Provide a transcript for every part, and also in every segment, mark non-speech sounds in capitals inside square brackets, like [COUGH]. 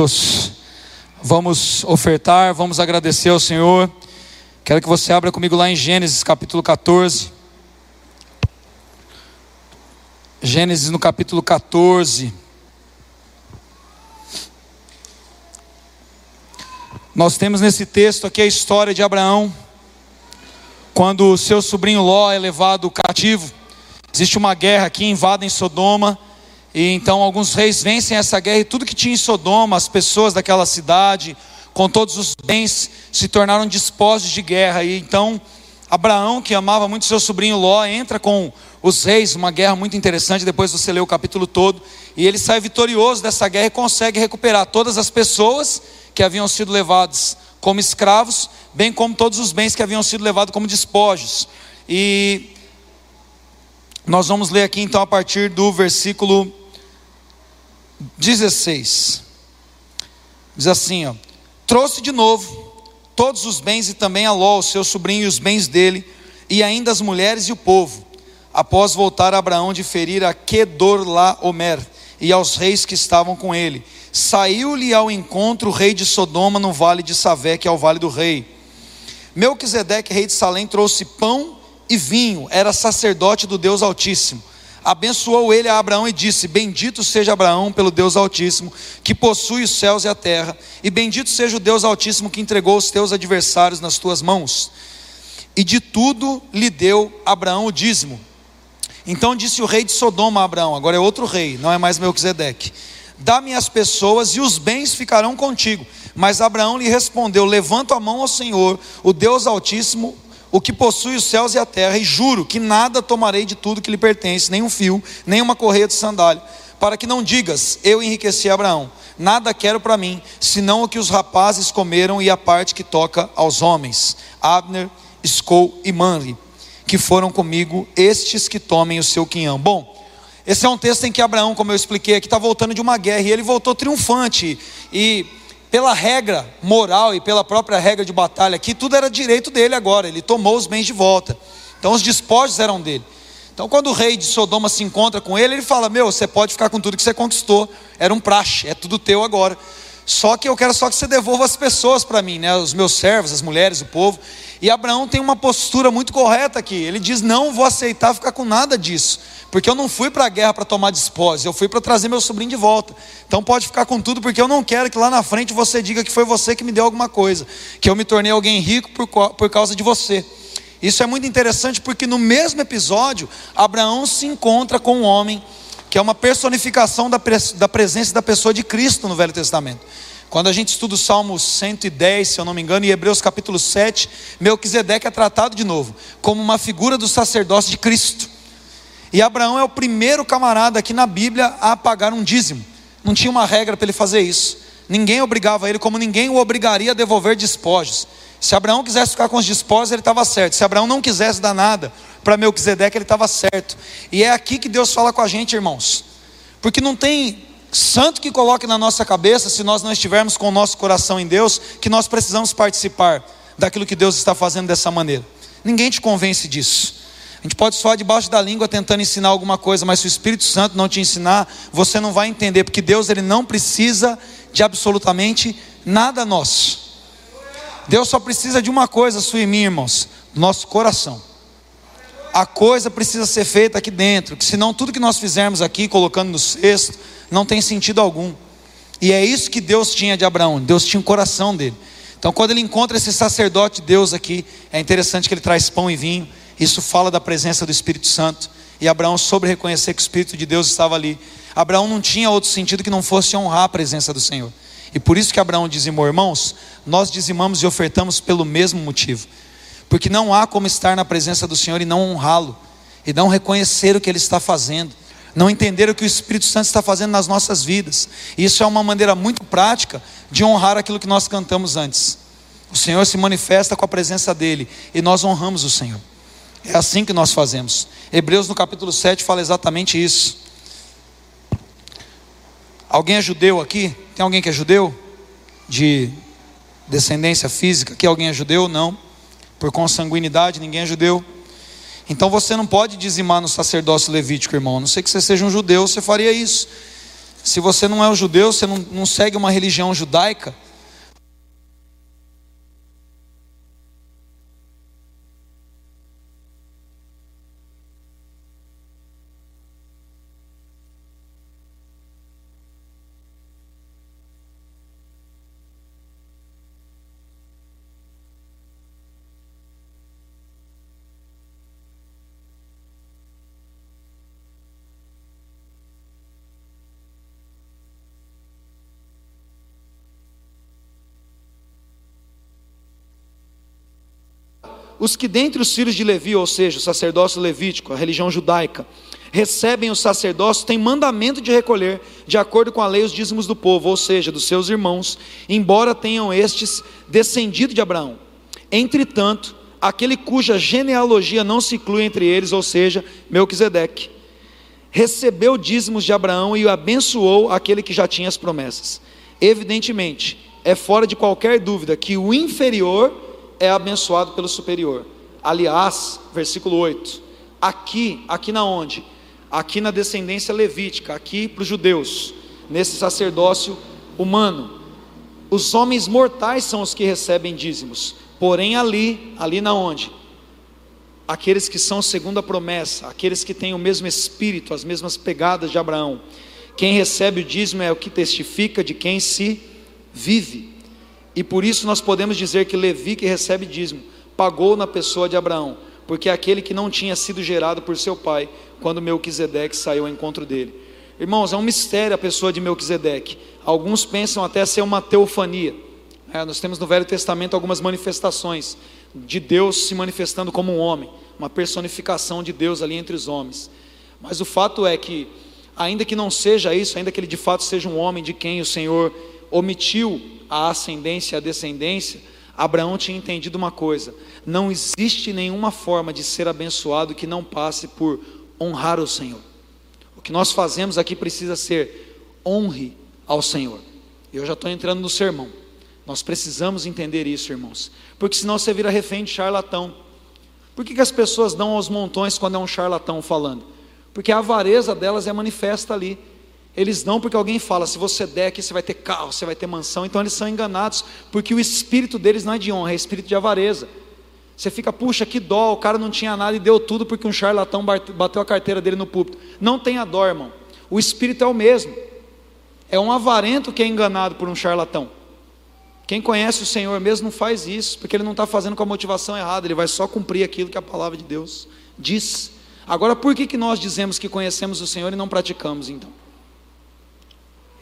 Deus, vamos ofertar, vamos agradecer ao Senhor. Quero que você abra comigo lá em Gênesis capítulo 14. Gênesis no capítulo 14. Nós temos nesse texto aqui a história de Abraão, quando seu sobrinho Ló é levado cativo. Existe uma guerra aqui, invadem Sodoma. E então alguns reis vencem essa guerra e tudo que tinha em Sodoma, as pessoas daquela cidade, com todos os bens, se tornaram despojos de guerra. E então Abraão, que amava muito seu sobrinho Ló, entra com os reis, uma guerra muito interessante, depois você lê o capítulo todo, e ele sai vitorioso dessa guerra e consegue recuperar todas as pessoas que haviam sido levadas como escravos, bem como todos os bens que haviam sido levados como despojos. E nós vamos ler aqui então a partir do versículo 16. Diz assim, ó: Trouxe de novo todos os bens e também a Ló, seu sobrinho, e os bens dele, e ainda as mulheres e o povo, após voltar Abraão de ferir a Kedorlaomer e aos reis que estavam com ele. Saiu-lhe ao encontro o rei de Sodoma no vale de Savé, que é o vale do rei. Melquisedeque, rei de Salém, trouxe pão e vinho, era sacerdote do Deus Altíssimo abençoou ele a Abraão e disse: Bendito seja Abraão pelo Deus Altíssimo, que possui os céus e a terra, e bendito seja o Deus Altíssimo que entregou os teus adversários nas tuas mãos. E de tudo lhe deu Abraão o dízimo. Então disse o rei de Sodoma a Abraão, agora é outro rei, não é mais Melquisedeque: Dá-me as pessoas e os bens ficarão contigo. Mas Abraão lhe respondeu: Levanto a mão ao Senhor, o Deus Altíssimo, o que possui os céus e a terra, e juro que nada tomarei de tudo que lhe pertence, nem um fio, nem uma correia de sandália, para que não digas, eu enriqueci Abraão, nada quero para mim, senão o que os rapazes comeram e a parte que toca aos homens, Abner, Skol e Manri, que foram comigo, estes que tomem o seu quinhão. Bom, esse é um texto em que Abraão, como eu expliquei aqui, está voltando de uma guerra, e ele voltou triunfante, e pela regra moral e pela própria regra de batalha aqui, tudo era direito dele agora, ele tomou os bens de volta. Então os despojos eram dele. Então quando o rei de Sodoma se encontra com ele, ele fala: Meu, você pode ficar com tudo que você conquistou, era um praxe, é tudo teu agora. Só que eu quero só que você devolva as pessoas para mim, né? os meus servos, as mulheres, o povo. E Abraão tem uma postura muito correta aqui. Ele diz: Não vou aceitar ficar com nada disso. Porque eu não fui para a guerra para tomar despósito, eu fui para trazer meu sobrinho de volta. Então pode ficar com tudo, porque eu não quero que lá na frente você diga que foi você que me deu alguma coisa, que eu me tornei alguém rico por, por causa de você. Isso é muito interessante porque no mesmo episódio, Abraão se encontra com um homem que é uma personificação da, da presença da pessoa de Cristo no Velho Testamento. Quando a gente estuda o Salmo 110, se eu não me engano, e Hebreus capítulo 7, Melquisedeque é tratado de novo como uma figura do sacerdócio de Cristo. E Abraão é o primeiro camarada aqui na Bíblia a pagar um dízimo. Não tinha uma regra para ele fazer isso. Ninguém obrigava ele, como ninguém o obrigaria a devolver despojos. Se Abraão quisesse ficar com os despojos, ele estava certo. Se Abraão não quisesse dar nada para Melquisedeque, ele estava certo. E é aqui que Deus fala com a gente, irmãos. Porque não tem santo que coloque na nossa cabeça, se nós não estivermos com o nosso coração em Deus, que nós precisamos participar daquilo que Deus está fazendo dessa maneira. Ninguém te convence disso. A gente pode soar debaixo da língua tentando ensinar alguma coisa, mas se o Espírito Santo não te ensinar, você não vai entender, porque Deus ele não precisa de absolutamente nada nosso. Deus só precisa de uma coisa, sua e minha, irmãos, nosso coração. A coisa precisa ser feita aqui dentro, que senão tudo que nós fizermos aqui, colocando no cesto, não tem sentido algum. E é isso que Deus tinha de Abraão, Deus tinha o coração dele. Então, quando ele encontra esse sacerdote de Deus aqui, é interessante que ele traz pão e vinho. Isso fala da presença do Espírito Santo. E Abraão soube reconhecer que o Espírito de Deus estava ali. Abraão não tinha outro sentido que não fosse honrar a presença do Senhor. E por isso que Abraão dizimou, irmãos, nós dizimamos e ofertamos pelo mesmo motivo. Porque não há como estar na presença do Senhor e não honrá-lo, e não reconhecer o que ele está fazendo, não entender o que o Espírito Santo está fazendo nas nossas vidas. Isso é uma maneira muito prática de honrar aquilo que nós cantamos antes. O Senhor se manifesta com a presença dele e nós honramos o Senhor. É assim que nós fazemos. Hebreus no capítulo 7 fala exatamente isso. Alguém é judeu aqui? Tem alguém que é judeu? De descendência física? Aqui alguém é judeu? Não. Por consanguinidade, ninguém é judeu. Então você não pode dizimar no sacerdócio levítico, irmão. A não sei que você seja um judeu, você faria isso. Se você não é um judeu, você não, não segue uma religião judaica, os que dentre os filhos de Levi, ou seja, o sacerdócio levítico, a religião judaica, recebem o sacerdócio, têm mandamento de recolher, de acordo com a lei, os dízimos do povo, ou seja, dos seus irmãos, embora tenham estes descendido de Abraão. Entretanto, aquele cuja genealogia não se inclui entre eles, ou seja, Melquisedeque, recebeu dízimos de Abraão e o abençoou aquele que já tinha as promessas. Evidentemente, é fora de qualquer dúvida que o inferior é abençoado pelo superior. Aliás, versículo 8. Aqui, aqui na onde? Aqui na descendência levítica, aqui para os judeus, nesse sacerdócio humano. Os homens mortais são os que recebem dízimos. Porém, ali, ali na onde? Aqueles que são segundo a promessa, aqueles que têm o mesmo espírito, as mesmas pegadas de Abraão. Quem recebe o dízimo é o que testifica de quem se vive. E por isso nós podemos dizer que Levi, que recebe dízimo, pagou na pessoa de Abraão, porque é aquele que não tinha sido gerado por seu pai, quando Melquisedeque saiu ao encontro dele. Irmãos, é um mistério a pessoa de Melquisedeque. Alguns pensam até ser uma teofania. É, nós temos no Velho Testamento algumas manifestações de Deus se manifestando como um homem, uma personificação de Deus ali entre os homens. Mas o fato é que, ainda que não seja isso, ainda que ele de fato seja um homem de quem o Senhor omitiu a ascendência e a descendência, Abraão tinha entendido uma coisa: não existe nenhuma forma de ser abençoado que não passe por honrar o Senhor. O que nós fazemos aqui precisa ser honre ao Senhor. Eu já estou entrando no sermão. Nós precisamos entender isso, irmãos, porque senão você vira refém de charlatão. Por que, que as pessoas dão aos montões quando é um charlatão falando? Porque a avareza delas é manifesta ali. Eles dão porque alguém fala: se você der aqui, você vai ter carro, você vai ter mansão. Então eles são enganados, porque o espírito deles não é de honra, é espírito de avareza. Você fica, puxa, que dó, o cara não tinha nada e deu tudo porque um charlatão bateu a carteira dele no púlpito. Não tenha dó, irmão. O espírito é o mesmo. É um avarento que é enganado por um charlatão. Quem conhece o Senhor mesmo não faz isso, porque ele não está fazendo com a motivação errada, ele vai só cumprir aquilo que a palavra de Deus diz. Agora, por que, que nós dizemos que conhecemos o Senhor e não praticamos então?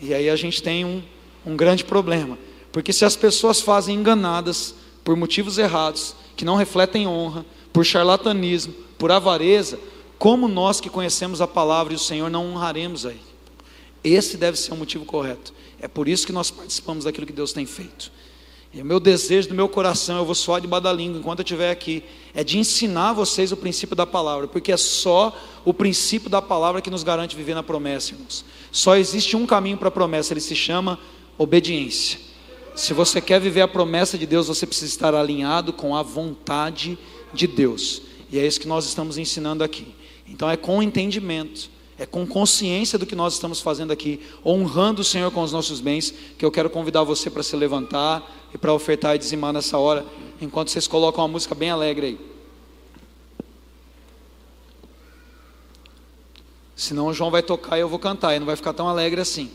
E aí a gente tem um, um grande problema. Porque se as pessoas fazem enganadas por motivos errados, que não refletem honra, por charlatanismo, por avareza, como nós que conhecemos a palavra e o Senhor não honraremos aí? Esse deve ser o motivo correto. É por isso que nós participamos daquilo que Deus tem feito. E o meu desejo do meu coração, eu vou suar de badalingo enquanto eu estiver aqui, é de ensinar vocês o princípio da palavra, porque é só o princípio da palavra que nos garante viver na promessa, irmãos. Só existe um caminho para a promessa, ele se chama obediência. Se você quer viver a promessa de Deus, você precisa estar alinhado com a vontade de Deus. E é isso que nós estamos ensinando aqui. Então é com entendimento é com consciência do que nós estamos fazendo aqui, honrando o Senhor com os nossos bens, que eu quero convidar você para se levantar e para ofertar e dizimar nessa hora, enquanto vocês colocam uma música bem alegre aí. Senão o João vai tocar e eu vou cantar, e não vai ficar tão alegre assim.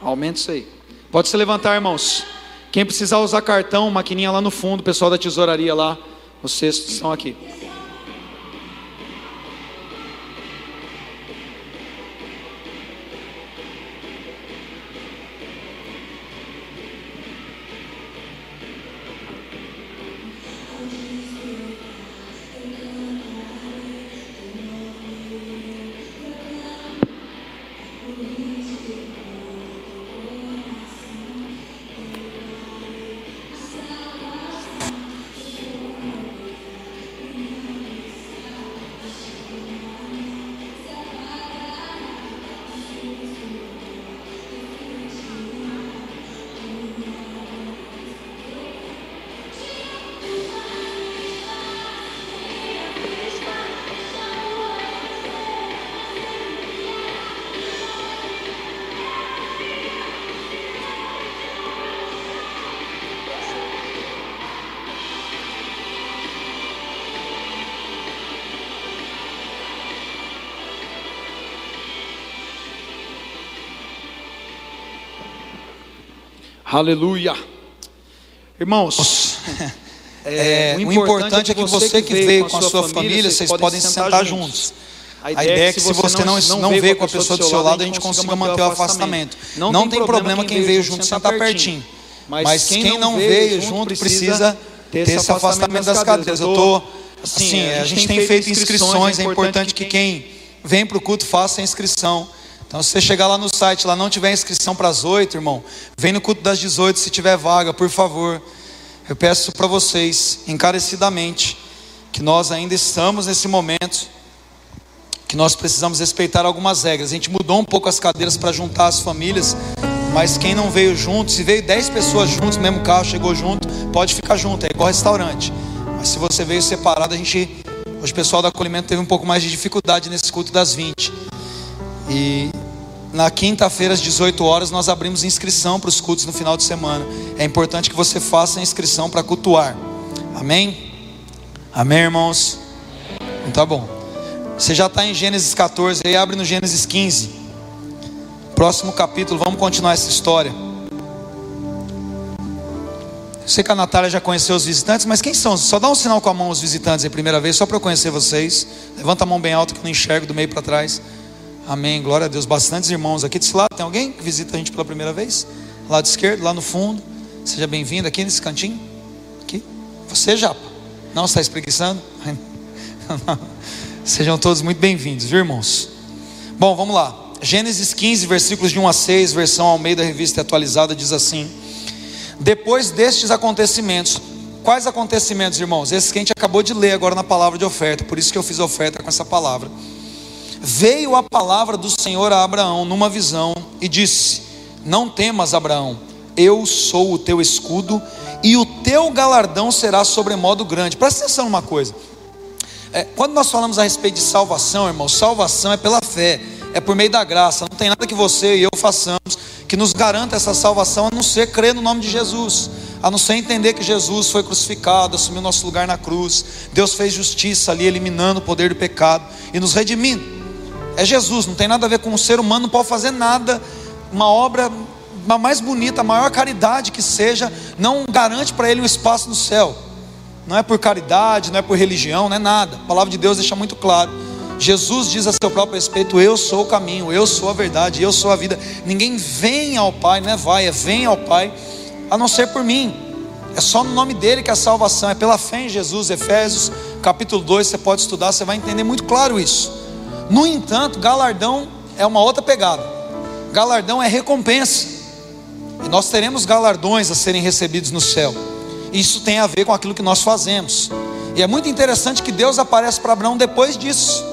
Aumenta isso aí. Pode se levantar, irmãos. Quem precisar usar cartão, maquininha lá no fundo, pessoal da tesouraria lá, vocês estão aqui. Aleluia. Irmãos, [LAUGHS] é, o importante é que você que veio com a sua família, vocês podem sentar juntos. A ideia é que se você não, não veio com a pessoa do seu lado, a gente consiga manter o afastamento. Não tem problema quem veio junto sentar pertinho. Mas quem não veio junto precisa ter esse afastamento das cadeiras. Eu estou, assim, a gente tem feito inscrições, é importante que quem vem para o culto faça a inscrição. Então, se você chegar lá no site, lá não tiver inscrição para as oito, irmão, vem no culto das 18 se tiver vaga, por favor. Eu peço para vocês, encarecidamente, que nós ainda estamos nesse momento que nós precisamos respeitar algumas regras. A gente mudou um pouco as cadeiras para juntar as famílias, mas quem não veio junto, se veio 10 pessoas juntos, mesmo carro chegou junto, pode ficar junto, é igual restaurante. Mas se você veio separado, a gente, hoje o pessoal do acolhimento teve um pouco mais de dificuldade nesse culto das 20. E na quinta-feira às 18 horas nós abrimos inscrição para os cultos no final de semana. É importante que você faça a inscrição para cultuar. Amém? Amém, irmãos? Então, tá bom. Você já está em Gênesis 14, aí abre no Gênesis 15. Próximo capítulo, vamos continuar essa história. Eu sei que a Natália já conheceu os visitantes, mas quem são? Só dá um sinal com a mão os visitantes aí, primeira vez, só para eu conhecer vocês. Levanta a mão bem alta que não enxergo do meio para trás. Amém, glória a Deus. Bastantes irmãos aqui desse lado. Tem alguém que visita a gente pela primeira vez? Lado esquerdo, lá no fundo. Seja bem-vindo aqui nesse cantinho. Aqui. Você, Japa? Não, está espreguiçando? [LAUGHS] Sejam todos muito bem-vindos, viu, irmãos? Bom, vamos lá. Gênesis 15, versículos de 1 a 6, versão Almeida Revista Atualizada, diz assim: Depois destes acontecimentos, quais acontecimentos, irmãos? Esses que a gente acabou de ler agora na palavra de oferta, por isso que eu fiz oferta com essa palavra. Veio a palavra do Senhor a Abraão numa visão e disse: Não temas, Abraão, eu sou o teu escudo e o teu galardão será sobremodo grande. Presta atenção numa coisa. É, quando nós falamos a respeito de salvação, irmão, salvação é pela fé, é por meio da graça. Não tem nada que você e eu façamos que nos garanta essa salvação, a não ser crer no nome de Jesus, a não ser entender que Jesus foi crucificado, assumiu nosso lugar na cruz. Deus fez justiça ali, eliminando o poder do pecado e nos redimindo. É Jesus, não tem nada a ver com o ser humano, não pode fazer nada, uma obra a mais bonita, a maior caridade que seja, não garante para ele um espaço no céu não é por caridade, não é por religião, não é nada. A palavra de Deus deixa muito claro. Jesus diz a seu próprio respeito: Eu sou o caminho, eu sou a verdade, eu sou a vida. Ninguém vem ao Pai, não é vai, é vem ao Pai, a não ser por mim. É só no nome dele que a salvação é pela fé em Jesus. Efésios capítulo 2, você pode estudar, você vai entender muito claro isso. No entanto, galardão é uma outra pegada. Galardão é recompensa. E nós teremos galardões a serem recebidos no céu. Isso tem a ver com aquilo que nós fazemos. E é muito interessante que Deus aparece para Abraão depois disso.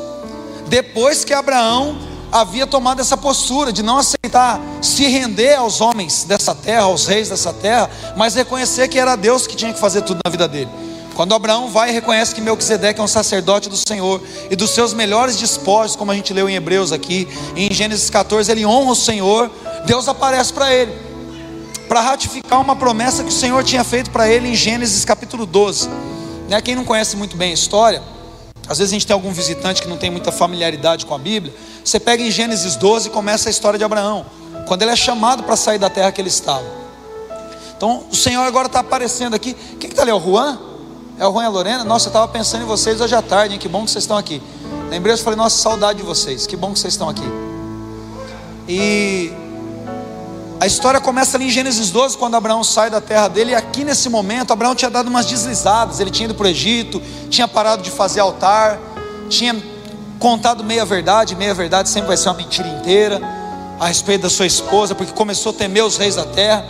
Depois que Abraão havia tomado essa postura de não aceitar se render aos homens dessa terra, aos reis dessa terra, mas reconhecer que era Deus que tinha que fazer tudo na vida dele. Quando Abraão vai e reconhece que Melquisedeque é um sacerdote do Senhor e dos seus melhores despojos, como a gente leu em Hebreus aqui, em Gênesis 14, ele honra o Senhor, Deus aparece para ele para ratificar uma promessa que o Senhor tinha feito para ele em Gênesis capítulo 12. Né? Quem não conhece muito bem a história, às vezes a gente tem algum visitante que não tem muita familiaridade com a Bíblia. Você pega em Gênesis 12 e começa a história de Abraão, quando ele é chamado para sair da terra que ele estava. Então o Senhor agora está aparecendo aqui. Quem está ali? É o Juan? É o Juan e a Lorena? Nossa, eu estava pensando em vocês hoje à tarde, hein? que bom que vocês estão aqui. Lembrei, eu falei, nossa, saudade de vocês, que bom que vocês estão aqui. E a história começa ali em Gênesis 12, quando Abraão sai da terra dele, e aqui nesse momento, Abraão tinha dado umas deslizadas, ele tinha ido para o Egito, tinha parado de fazer altar, tinha contado meia verdade, meia verdade sempre vai ser uma mentira inteira, a respeito da sua esposa, porque começou a temer os reis da terra.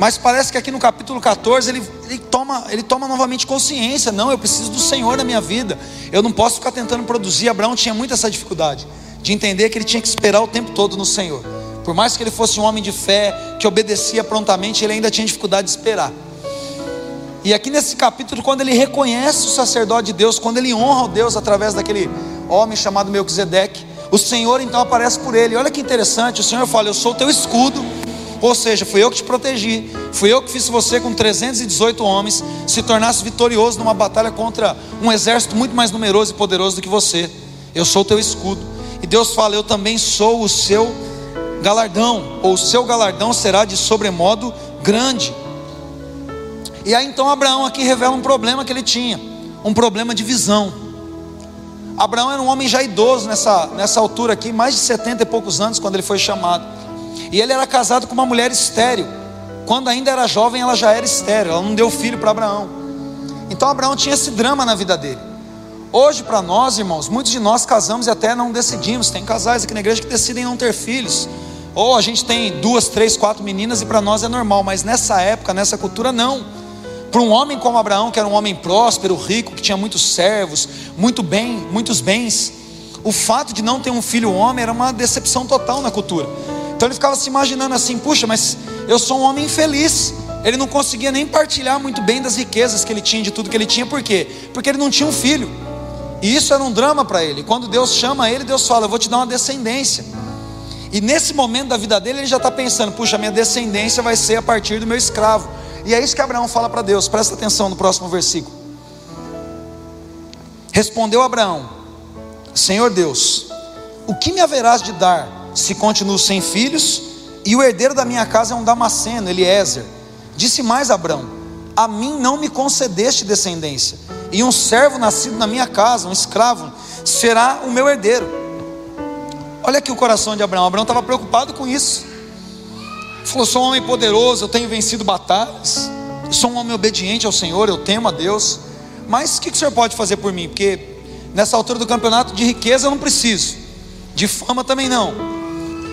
Mas parece que aqui no capítulo 14 ele, ele, toma, ele toma novamente consciência: não, eu preciso do Senhor na minha vida, eu não posso ficar tentando produzir. Abraão tinha muito essa dificuldade de entender que ele tinha que esperar o tempo todo no Senhor. Por mais que ele fosse um homem de fé, que obedecia prontamente, ele ainda tinha dificuldade de esperar. E aqui nesse capítulo, quando ele reconhece o sacerdote de Deus, quando ele honra o Deus através daquele homem chamado Melquisedeque, o Senhor então aparece por ele. Olha que interessante, o Senhor fala: Eu sou o teu escudo, ou seja, fui eu que te protegi, fui eu que fiz você com 318 homens se tornasse vitorioso numa batalha contra um exército muito mais numeroso e poderoso do que você. Eu sou o teu escudo. E Deus fala: Eu também sou o seu galardão, ou seu galardão será de sobremodo grande. E aí então Abraão aqui revela um problema que ele tinha, um problema de visão. Abraão era um homem já idoso nessa, nessa altura aqui, mais de 70 e poucos anos quando ele foi chamado. E ele era casado com uma mulher estéril. Quando ainda era jovem, ela já era estéril, ela não deu filho para Abraão. Então Abraão tinha esse drama na vida dele. Hoje, para nós, irmãos, muitos de nós casamos e até não decidimos. Tem casais aqui na igreja que decidem não ter filhos. Ou a gente tem duas, três, quatro meninas e para nós é normal, mas nessa época, nessa cultura, não. Para um homem como Abraão, que era um homem próspero, rico, que tinha muitos servos, muito bem, muitos bens, o fato de não ter um filho homem era uma decepção total na cultura. Então ele ficava se imaginando assim: puxa, mas eu sou um homem infeliz. Ele não conseguia nem partilhar muito bem das riquezas que ele tinha, de tudo que ele tinha, por quê? Porque ele não tinha um filho. E isso era um drama para ele. Quando Deus chama ele, Deus fala: Eu vou te dar uma descendência. E nesse momento da vida dele, ele já está pensando: puxa, minha descendência vai ser a partir do meu escravo. E é isso que Abraão fala para Deus, presta atenção no próximo versículo. Respondeu Abraão: Senhor Deus, o que me haverás de dar se continuo sem filhos e o herdeiro da minha casa é um Damasceno, Eliezer? Disse mais Abraão: A mim não me concedeste descendência, e um servo nascido na minha casa, um escravo, será o meu herdeiro. Olha aqui o coração de Abraão. Abraão estava preocupado com isso. Falou: sou um homem poderoso, eu tenho vencido batalhas, sou um homem obediente ao Senhor, eu temo a Deus. Mas o que, que o Senhor pode fazer por mim? Porque nessa altura do campeonato de riqueza eu não preciso, de fama também não.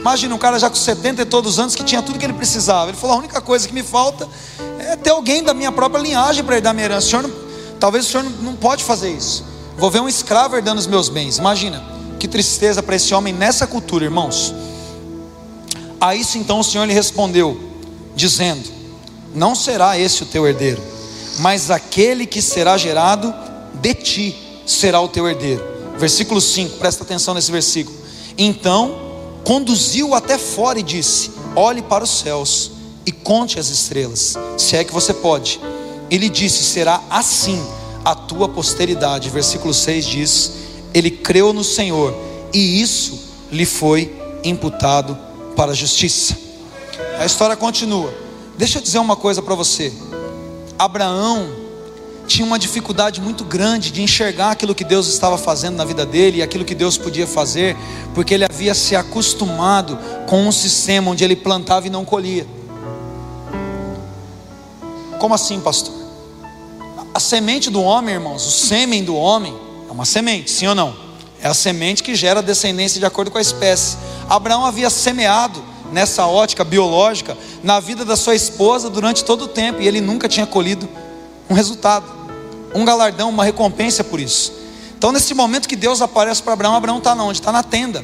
Imagina um cara já com 70 e todos os anos que tinha tudo que ele precisava. Ele falou: a única coisa que me falta é ter alguém da minha própria linhagem para herdar minha herança. O senhor não, talvez o senhor não pode fazer isso. Vou ver um escravo herdando os meus bens. Imagina, que tristeza para esse homem nessa cultura, irmãos. A isso então o Senhor lhe respondeu, dizendo: Não será esse o teu herdeiro, mas aquele que será gerado de ti será o teu herdeiro. Versículo 5, presta atenção nesse versículo. Então conduziu até fora e disse: Olhe para os céus e conte as estrelas, se é que você pode. Ele disse: Será assim a tua posteridade. Versículo 6 diz: Ele creu no Senhor e isso lhe foi imputado para a justiça. A história continua. Deixa eu dizer uma coisa para você. Abraão tinha uma dificuldade muito grande de enxergar aquilo que Deus estava fazendo na vida dele e aquilo que Deus podia fazer, porque ele havia se acostumado com um sistema onde ele plantava e não colhia. Como assim, pastor? A semente do homem, irmãos, o sêmen do homem é uma semente, sim ou não? É a semente que gera descendência de acordo com a espécie. Abraão havia semeado nessa ótica biológica na vida da sua esposa durante todo o tempo e ele nunca tinha colhido um resultado, um galardão, uma recompensa por isso. Então, nesse momento que Deus aparece para Abraão, Abraão está onde? Está na tenda.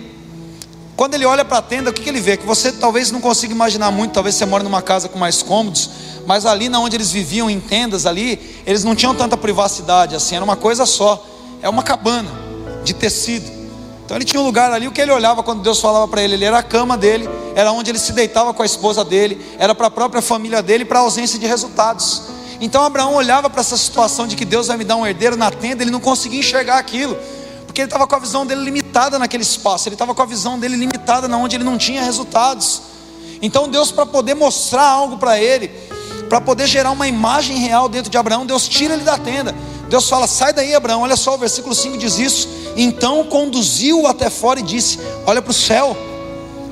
Quando ele olha para a tenda, o que, que, ele vê? Que você talvez não consiga imaginar muito, talvez você mora numa casa com mais cômodos, mas ali na onde eles viviam em tendas ali, eles não tinham tanta privacidade assim, era uma coisa só, é uma cabana de tecido. Então ele tinha um lugar ali, o que ele olhava quando Deus falava para ele, ele era a cama dele, era onde ele se deitava com a esposa dele, era para a própria família dele, para a ausência de resultados. Então Abraão olhava para essa situação de que Deus vai me dar um herdeiro na tenda, ele não conseguia enxergar aquilo, porque ele estava com a visão dele limitada naquele espaço, ele estava com a visão dele limitada na onde ele não tinha resultados. Então Deus para poder mostrar algo para ele, para poder gerar uma imagem real dentro de Abraão, Deus tira ele da tenda. Deus fala: "Sai daí, Abraão". Olha só, o versículo 5 diz isso. Então conduziu-o até fora e disse: Olha para o céu,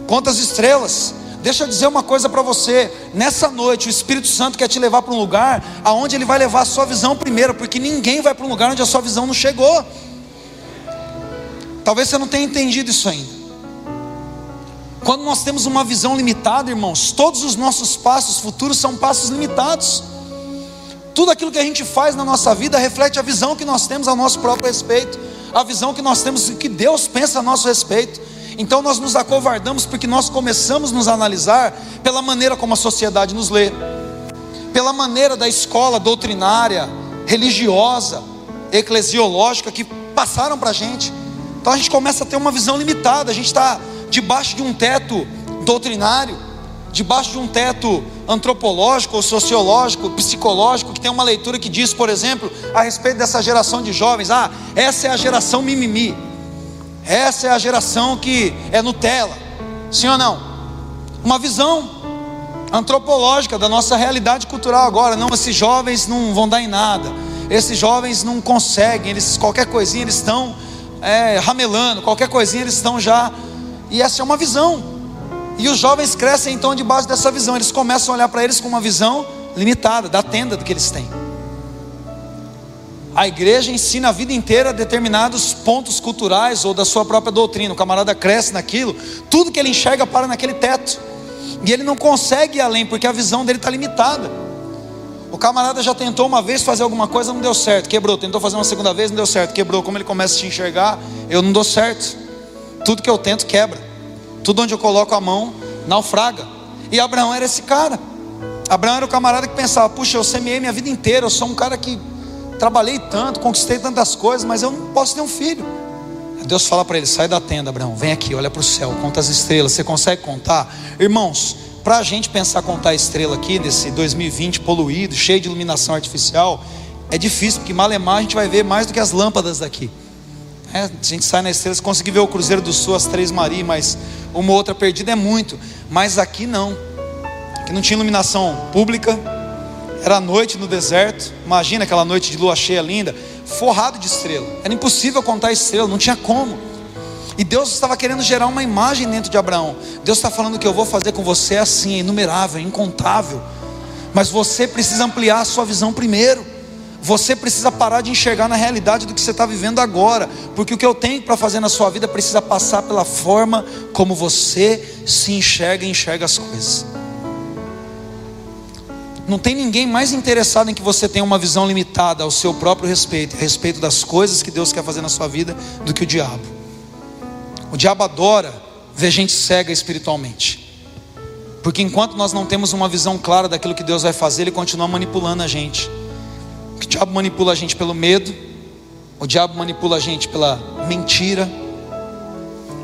conta as estrelas. Deixa eu dizer uma coisa para você. Nessa noite, o Espírito Santo quer te levar para um lugar aonde ele vai levar a sua visão primeiro, porque ninguém vai para um lugar onde a sua visão não chegou. Talvez você não tenha entendido isso ainda. Quando nós temos uma visão limitada, irmãos, todos os nossos passos futuros são passos limitados. Tudo aquilo que a gente faz na nossa vida reflete a visão que nós temos a nosso próprio respeito a visão que nós temos que Deus pensa a nosso respeito. Então nós nos acovardamos porque nós começamos a nos analisar pela maneira como a sociedade nos lê, pela maneira da escola doutrinária, religiosa, eclesiológica que passaram para a gente. Então a gente começa a ter uma visão limitada, a gente está debaixo de um teto doutrinário debaixo de um teto antropológico sociológico, psicológico, que tem uma leitura que diz, por exemplo, a respeito dessa geração de jovens: ah, essa é a geração mimimi, essa é a geração que é Nutella, sim ou não? Uma visão, antropológica da nossa realidade cultural agora. Não, esses jovens não vão dar em nada. Esses jovens não conseguem, eles qualquer coisinha eles estão é, ramelando, qualquer coisinha eles estão já. E essa é uma visão. E os jovens crescem então debaixo dessa visão. Eles começam a olhar para eles com uma visão limitada da tenda do que eles têm. A igreja ensina a vida inteira determinados pontos culturais ou da sua própria doutrina. O camarada cresce naquilo, tudo que ele enxerga para naquele teto. E ele não consegue ir além, porque a visão dele está limitada. O camarada já tentou uma vez fazer alguma coisa, não deu certo, quebrou. Tentou fazer uma segunda vez, não deu certo, quebrou. Como ele começa a te enxergar, eu não dou certo. Tudo que eu tento quebra. Tudo onde eu coloco a mão, naufraga. E Abraão era esse cara. Abraão era o camarada que pensava: puxa, eu semeei minha vida inteira, eu sou um cara que trabalhei tanto, conquistei tantas coisas, mas eu não posso ter um filho. Deus fala para ele: sai da tenda, Abraão, vem aqui, olha para o céu, conta as estrelas. Você consegue contar? Irmãos, para a gente pensar contar estrela aqui, nesse 2020 poluído, cheio de iluminação artificial, é difícil, porque malemar a gente vai ver mais do que as lâmpadas daqui. É, a gente sai na estrela, você consegue ver o Cruzeiro do Sul, as Três Marias, mas uma outra perdida é muito. Mas aqui não. Aqui não tinha iluminação pública, era noite no deserto. Imagina aquela noite de lua cheia linda, forrado de estrela. Era impossível contar estrela, não tinha como. E Deus estava querendo gerar uma imagem dentro de Abraão. Deus está falando que eu vou fazer com você assim, é inumerável, é incontável. Mas você precisa ampliar a sua visão primeiro. Você precisa parar de enxergar na realidade do que você está vivendo agora, porque o que eu tenho para fazer na sua vida precisa passar pela forma como você se enxerga e enxerga as coisas. Não tem ninguém mais interessado em que você tenha uma visão limitada ao seu próprio respeito, a respeito das coisas que Deus quer fazer na sua vida, do que o diabo. O diabo adora ver gente cega espiritualmente. Porque enquanto nós não temos uma visão clara daquilo que Deus vai fazer, ele continua manipulando a gente. O diabo manipula a gente pelo medo, o diabo manipula a gente pela mentira,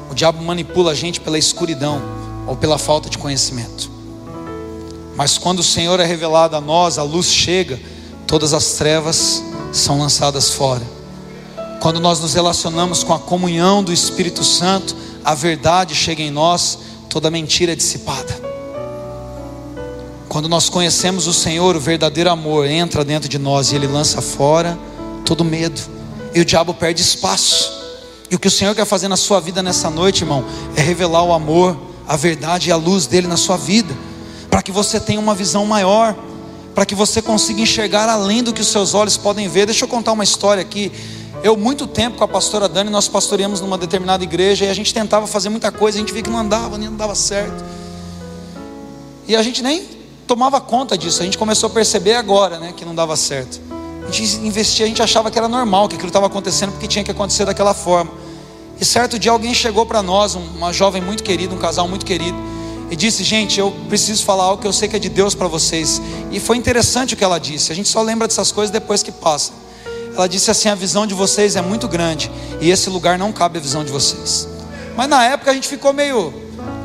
o diabo manipula a gente pela escuridão ou pela falta de conhecimento. Mas quando o Senhor é revelado a nós, a luz chega, todas as trevas são lançadas fora. Quando nós nos relacionamos com a comunhão do Espírito Santo, a verdade chega em nós, toda mentira é dissipada. Quando nós conhecemos o Senhor, o verdadeiro amor entra dentro de nós e ele lança fora todo medo. E o diabo perde espaço. E o que o Senhor quer fazer na sua vida nessa noite, irmão, é revelar o amor, a verdade e a luz dele na sua vida que você tenha uma visão maior, para que você consiga enxergar além do que os seus olhos podem ver. Deixa eu contar uma história aqui. Eu, muito tempo com a pastora Dani, nós pastoreamos numa determinada igreja e a gente tentava fazer muita coisa, a gente via que não andava, nem dava certo. E a gente nem tomava conta disso, a gente começou a perceber agora né, que não dava certo. A gente investia, a gente achava que era normal, que aquilo estava acontecendo porque tinha que acontecer daquela forma. E certo dia alguém chegou para nós, uma jovem muito querida, um casal muito querido, e disse: Gente, eu preciso falar algo que eu sei que é de Deus para vocês. E foi interessante o que ela disse. A gente só lembra dessas coisas depois que passa. Ela disse assim: A visão de vocês é muito grande e esse lugar não cabe a visão de vocês. Mas na época a gente ficou meio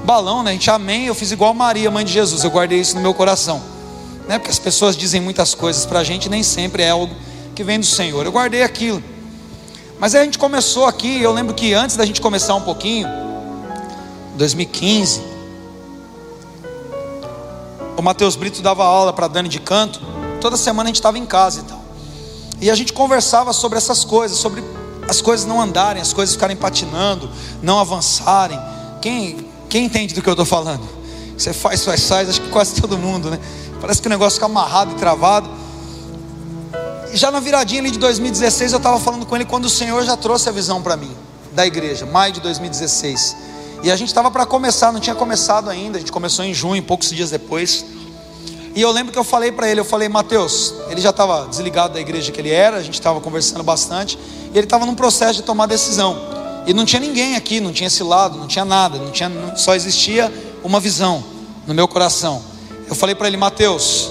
balão, né? A gente amém. Eu fiz igual Maria, mãe de Jesus. Eu guardei isso no meu coração, né? Porque as pessoas dizem muitas coisas para a gente, nem sempre é algo que vem do Senhor. Eu guardei aquilo. Mas aí a gente começou aqui. Eu lembro que antes da gente começar um pouquinho, 2015 o Matheus Brito dava aula para Dani de canto, toda semana a gente estava em casa e tal. E a gente conversava sobre essas coisas, sobre as coisas não andarem, as coisas ficarem patinando, não avançarem. Quem, quem entende do que eu estou falando? Você faz, faz, faz, acho que quase todo mundo, né? Parece que o negócio fica amarrado e travado. E já na viradinha ali de 2016 eu estava falando com ele quando o Senhor já trouxe a visão para mim, da igreja, maio de 2016. E a gente estava para começar, não tinha começado ainda, a gente começou em junho, poucos dias depois. E eu lembro que eu falei para ele, eu falei, Mateus, ele já estava desligado da igreja que ele era, a gente estava conversando bastante, e ele estava num processo de tomar decisão. E não tinha ninguém aqui, não tinha esse lado, não tinha nada, não tinha, só existia uma visão no meu coração. Eu falei para ele, Mateus,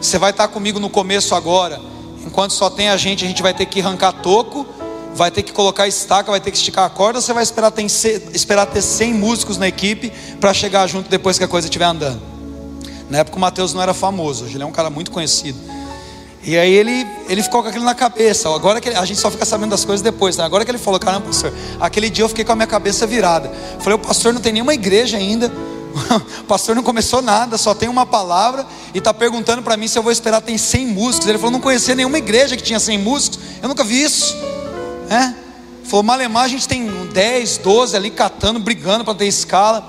você vai estar comigo no começo agora, enquanto só tem a gente, a gente vai ter que arrancar toco vai ter que colocar estaca, vai ter que esticar a corda, ou você vai esperar ter, esperar ter 100 músicos na equipe para chegar junto depois que a coisa estiver andando? Na época o Mateus não era famoso, hoje ele é um cara muito conhecido. E aí ele, ele ficou com aquilo na cabeça. Agora que ele, a gente só fica sabendo das coisas depois. Né? Agora que ele falou, caramba, pastor, aquele dia eu fiquei com a minha cabeça virada. Falei, o pastor não tem nenhuma igreja ainda. [LAUGHS] O pastor não começou nada, só tem uma palavra e está perguntando para mim se eu vou esperar tem 100 músicos. Ele falou: não conhecia nenhuma igreja que tinha 100 músicos, eu nunca vi isso. É? Falou: Malemar, a gente tem 10, 12 ali catando, brigando para ter escala.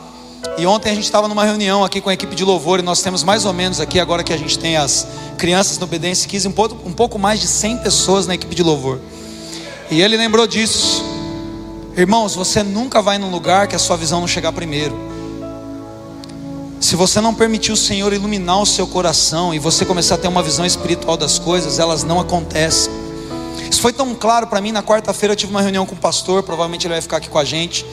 E ontem a gente estava numa reunião aqui com a equipe de louvor e nós temos mais ou menos aqui, agora que a gente tem as crianças no Obediência 15, um pouco, um pouco mais de 100 pessoas na equipe de louvor. E ele lembrou disso. Irmãos, você nunca vai num lugar que a sua visão não chegar primeiro. Se você não permitir o Senhor iluminar o seu coração e você começar a ter uma visão espiritual das coisas, elas não acontecem. Isso foi tão claro para mim. Na quarta-feira eu tive uma reunião com o pastor, provavelmente ele vai ficar aqui com a gente.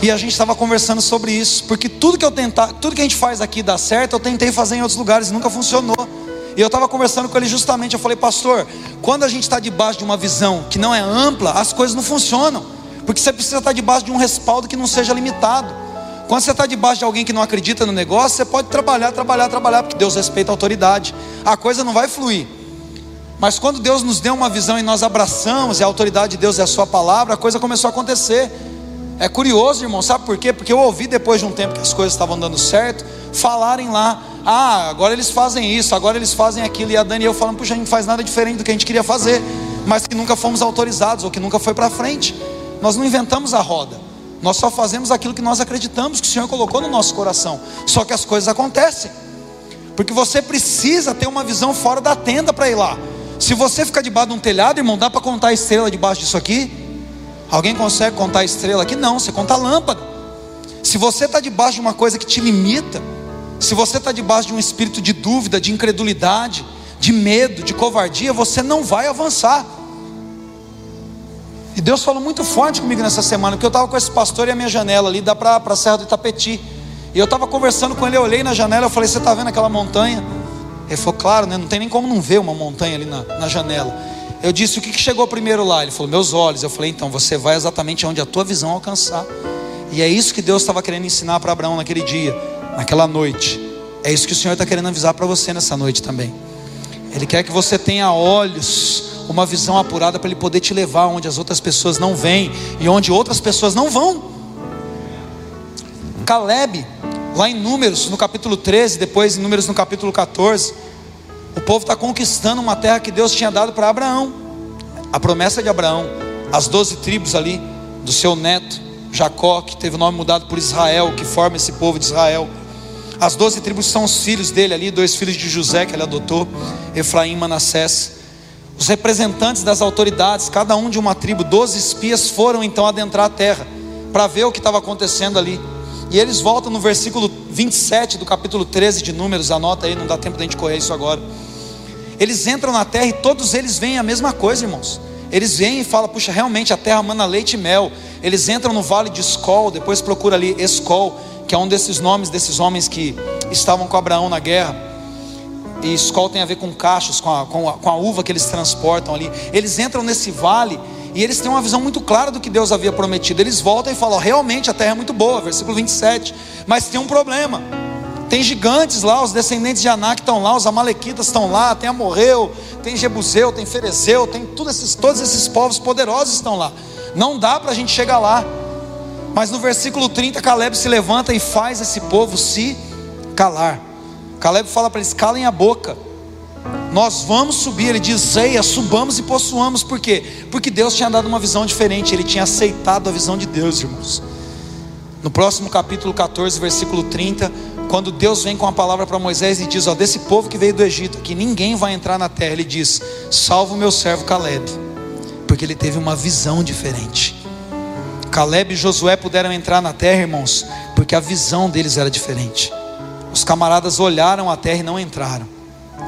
E a gente estava conversando sobre isso, porque tudo que eu tentar, tudo que a gente faz aqui dá certo, eu tentei fazer em outros lugares e nunca funcionou. E eu estava conversando com ele justamente, eu falei, pastor, quando a gente está debaixo de uma visão que não é ampla, as coisas não funcionam. Porque você precisa estar debaixo de um respaldo que não seja limitado. Quando você está debaixo de alguém que não acredita no negócio, você pode trabalhar, trabalhar, trabalhar, porque Deus respeita a autoridade. A coisa não vai fluir. Mas quando Deus nos deu uma visão e nós abraçamos, e a autoridade de Deus é a sua palavra, a coisa começou a acontecer. É curioso, irmão, sabe por quê? Porque eu ouvi depois de um tempo que as coisas estavam dando certo, falarem lá, ah, agora eles fazem isso, agora eles fazem aquilo, e a Dani e eu falando, puxa, a gente não faz nada diferente do que a gente queria fazer, mas que nunca fomos autorizados, ou que nunca foi para frente. Nós não inventamos a roda, nós só fazemos aquilo que nós acreditamos que o Senhor colocou no nosso coração. Só que as coisas acontecem, porque você precisa ter uma visão fora da tenda para ir lá. Se você ficar debaixo de um telhado, irmão, dá para contar a estrela debaixo disso aqui? Alguém consegue contar a estrela aqui? Não, você conta a lâmpada. Se você está debaixo de uma coisa que te limita, se você está debaixo de um espírito de dúvida, de incredulidade, de medo, de covardia, você não vai avançar. E Deus falou muito forte comigo nessa semana, porque eu estava com esse pastor e a minha janela ali, dá para a Serra do Itapeti. E eu estava conversando com ele, eu olhei na janela, eu falei, você está vendo aquela montanha? Ele falou, claro, né? não tem nem como não ver uma montanha ali na, na janela. Eu disse: O que chegou primeiro lá? Ele falou: Meus olhos. Eu falei: Então você vai exatamente onde a tua visão alcançar. E é isso que Deus estava querendo ensinar para Abraão naquele dia, naquela noite. É isso que o Senhor está querendo avisar para você nessa noite também. Ele quer que você tenha olhos, uma visão apurada para Ele poder te levar onde as outras pessoas não vêm e onde outras pessoas não vão. Caleb, lá em Números, no capítulo 13, depois em Números no capítulo 14 o povo está conquistando uma terra que Deus tinha dado para Abraão. A promessa de Abraão, as doze tribos ali, do seu neto, Jacó, que teve o nome mudado por Israel, que forma esse povo de Israel. As doze tribos são os filhos dele ali, dois filhos de José que ele adotou, Efraim e Manassés. Os representantes das autoridades, cada um de uma tribo, doze espias foram então adentrar a terra para ver o que estava acontecendo ali. E eles voltam no versículo 27 do capítulo 13 de Números, anota aí, não dá tempo da gente correr isso agora. Eles entram na terra e todos eles veem a mesma coisa, irmãos. Eles vêm e falam, puxa, realmente a terra mana leite e mel. Eles entram no vale de Escol, depois procura ali Escol, que é um desses nomes desses homens que estavam com Abraão na guerra. E Escol tem a ver com cachos, com a, com a, com a uva que eles transportam ali. Eles entram nesse vale e eles têm uma visão muito clara do que Deus havia prometido. Eles voltam e falam: realmente a terra é muito boa, versículo 27. Mas tem um problema. Tem gigantes lá, os descendentes de Anak estão lá, os amalequitas estão lá, tem Amorreu, tem Jebuseu, tem Ferezeu, tem esses, todos esses povos poderosos estão lá. Não dá para a gente chegar lá. Mas no versículo 30, Caleb se levanta e faz esse povo se calar. Caleb fala para eles: calem a boca. Nós vamos subir, ele diz: Zeia, subamos e possuamos, por quê? Porque Deus tinha dado uma visão diferente, ele tinha aceitado a visão de Deus, irmãos. No próximo capítulo 14, versículo 30, quando Deus vem com a palavra para Moisés e diz: Ó, desse povo que veio do Egito, que ninguém vai entrar na terra, ele diz: Salva o meu servo Caleb, porque ele teve uma visão diferente. Caleb e Josué puderam entrar na terra, irmãos, porque a visão deles era diferente. Os camaradas olharam a terra e não entraram.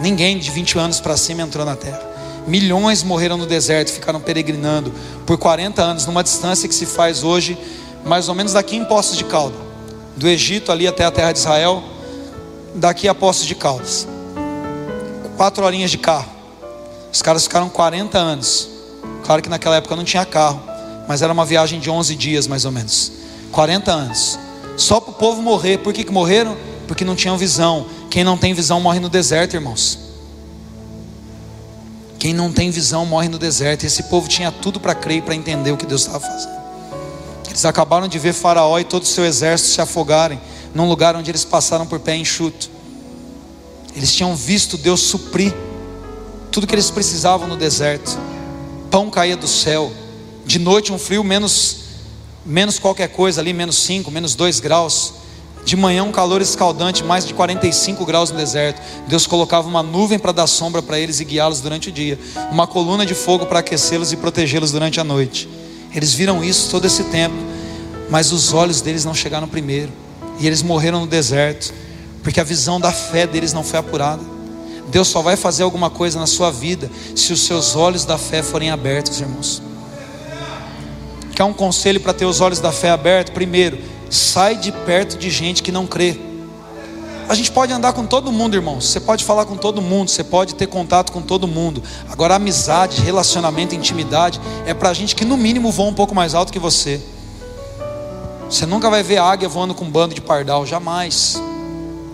Ninguém de 20 anos para cima entrou na terra. Milhões morreram no deserto, ficaram peregrinando por 40 anos, numa distância que se faz hoje, mais ou menos daqui em Poços de Caldas, do Egito ali até a terra de Israel, daqui a Poços de Caldas, quatro horinhas de carro. Os caras ficaram 40 anos. Claro que naquela época não tinha carro, mas era uma viagem de 11 dias mais ou menos. 40 anos. Só para o povo morrer. Por que, que morreram? Porque não tinham visão. Quem não tem visão morre no deserto, irmãos. Quem não tem visão morre no deserto. Esse povo tinha tudo para crer e para entender o que Deus estava fazendo. Eles acabaram de ver Faraó e todo o seu exército se afogarem num lugar onde eles passaram por pé enxuto. Eles tinham visto Deus suprir tudo que eles precisavam no deserto. Pão caía do céu. De noite um frio menos menos qualquer coisa ali, menos 5, menos 2 graus. De manhã um calor escaldante, mais de 45 graus no deserto. Deus colocava uma nuvem para dar sombra para eles e guiá-los durante o dia, uma coluna de fogo para aquecê-los e protegê-los durante a noite. Eles viram isso todo esse tempo, mas os olhos deles não chegaram primeiro, e eles morreram no deserto, porque a visão da fé deles não foi apurada. Deus só vai fazer alguma coisa na sua vida se os seus olhos da fé forem abertos, irmãos. Quer um conselho para ter os olhos da fé abertos? Primeiro, sai de perto de gente que não crê. A gente pode andar com todo mundo, irmãos. Você pode falar com todo mundo, você pode ter contato com todo mundo. Agora, amizade, relacionamento, intimidade é para gente que no mínimo voa um pouco mais alto que você. Você nunca vai ver águia voando com um bando de pardal, jamais.